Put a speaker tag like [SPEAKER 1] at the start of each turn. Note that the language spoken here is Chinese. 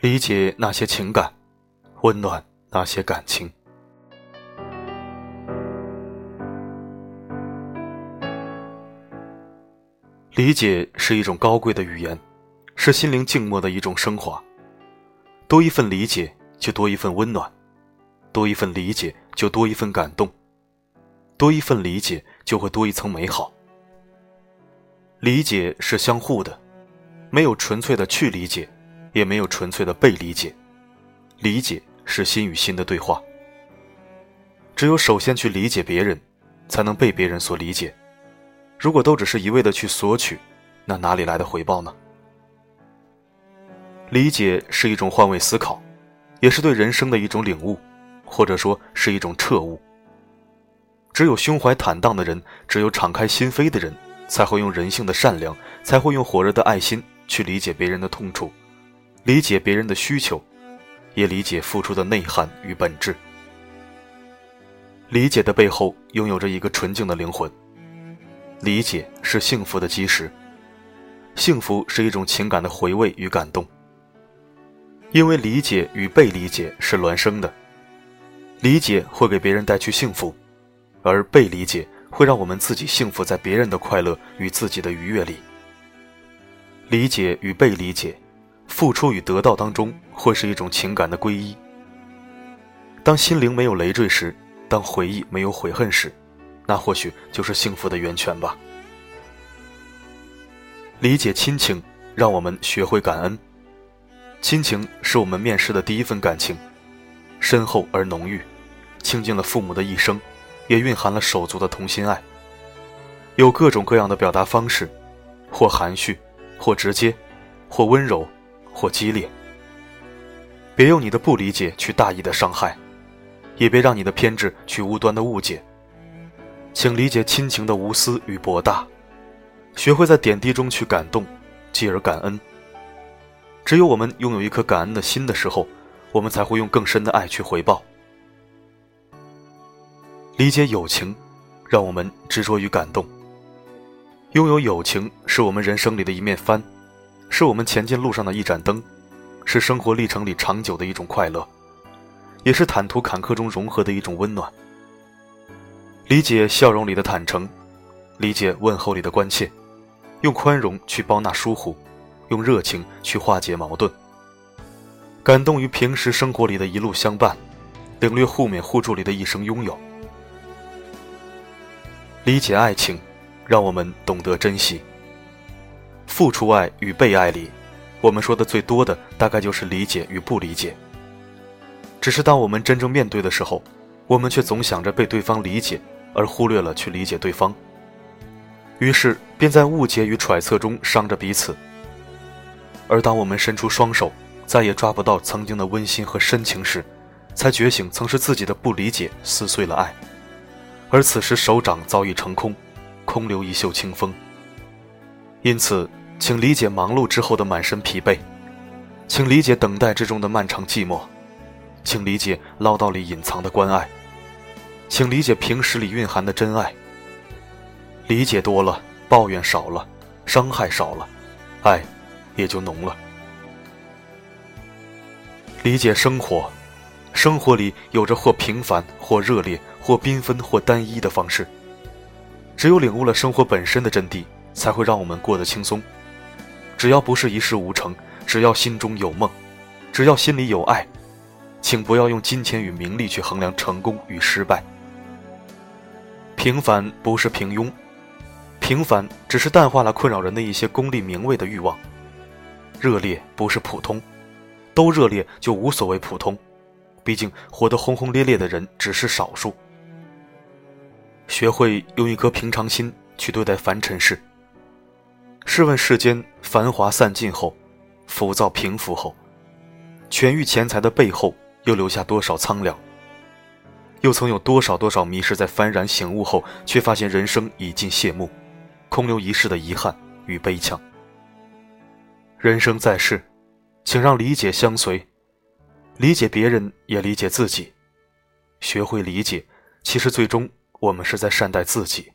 [SPEAKER 1] 理解那些情感，温暖那些感情。理解是一种高贵的语言，是心灵静默的一种升华。多一份理解，就多一份温暖；多一份理解，就多一份感动；多一份理解，就会多一层美好。理解是相互的，没有纯粹的去理解，也没有纯粹的被理解。理解是心与心的对话。只有首先去理解别人，才能被别人所理解。如果都只是一味的去索取，那哪里来的回报呢？理解是一种换位思考，也是对人生的一种领悟，或者说是一种彻悟。只有胸怀坦荡的人，只有敞开心扉的人，才会用人性的善良，才会用火热的爱心去理解别人的痛处，理解别人的需求，也理解付出的内涵与本质。理解的背后，拥有着一个纯净的灵魂。理解是幸福的基石，幸福是一种情感的回味与感动。因为理解与被理解是孪生的，理解会给别人带去幸福，而被理解会让我们自己幸福在别人的快乐与自己的愉悦里。理解与被理解，付出与得到当中会是一种情感的归一。当心灵没有累赘时，当回忆没有悔恨时。那或许就是幸福的源泉吧。理解亲情，让我们学会感恩。亲情是我们面试的第一份感情，深厚而浓郁，倾尽了父母的一生，也蕴含了手足的同心爱。有各种各样的表达方式，或含蓄，或直接，或温柔，或激烈。别用你的不理解去大意的伤害，也别让你的偏执去无端的误解。请理解亲情的无私与博大，学会在点滴中去感动，继而感恩。只有我们拥有一颗感恩的心的时候，我们才会用更深的爱去回报。理解友情，让我们执着于感动。拥有友情，是我们人生里的一面帆，是我们前进路上的一盏灯，是生活历程里长久的一种快乐，也是坦途坎坷中融合的一种温暖。理解笑容里的坦诚，理解问候里的关切，用宽容去包纳疏忽，用热情去化解矛盾。感动于平时生活里的一路相伴，领略互勉互助里的一生拥有。理解爱情，让我们懂得珍惜。付出爱与被爱里，我们说的最多的大概就是理解与不理解。只是当我们真正面对的时候，我们却总想着被对方理解。而忽略了去理解对方，于是便在误解与揣测中伤着彼此。而当我们伸出双手，再也抓不到曾经的温馨和深情时，才觉醒曾是自己的不理解撕碎了爱。而此时手掌早已成空，空留一袖清风。因此，请理解忙碌之后的满身疲惫，请理解等待之中的漫长寂寞，请理解唠叨里隐藏的关爱。请理解平时里蕴含的真爱。理解多了，抱怨少了，伤害少了，爱也就浓了。理解生活，生活里有着或平凡、或热烈、或缤纷、或单一的方式。只有领悟了生活本身的真谛，才会让我们过得轻松。只要不是一事无成，只要心中有梦，只要心里有爱，请不要用金钱与名利去衡量成功与失败。平凡不是平庸，平凡只是淡化了困扰人的一些功利名位的欲望。热烈不是普通，都热烈就无所谓普通。毕竟活得轰轰烈烈的人只是少数。学会用一颗平常心去对待凡尘事。试问世间繁华散尽后，浮躁平复后，权欲钱财的背后又留下多少苍凉？又曾有多少多少迷失在幡然醒悟后，却发现人生已尽谢幕，空留一世的遗憾与悲怆。人生在世，请让理解相随，理解别人也理解自己，学会理解，其实最终我们是在善待自己。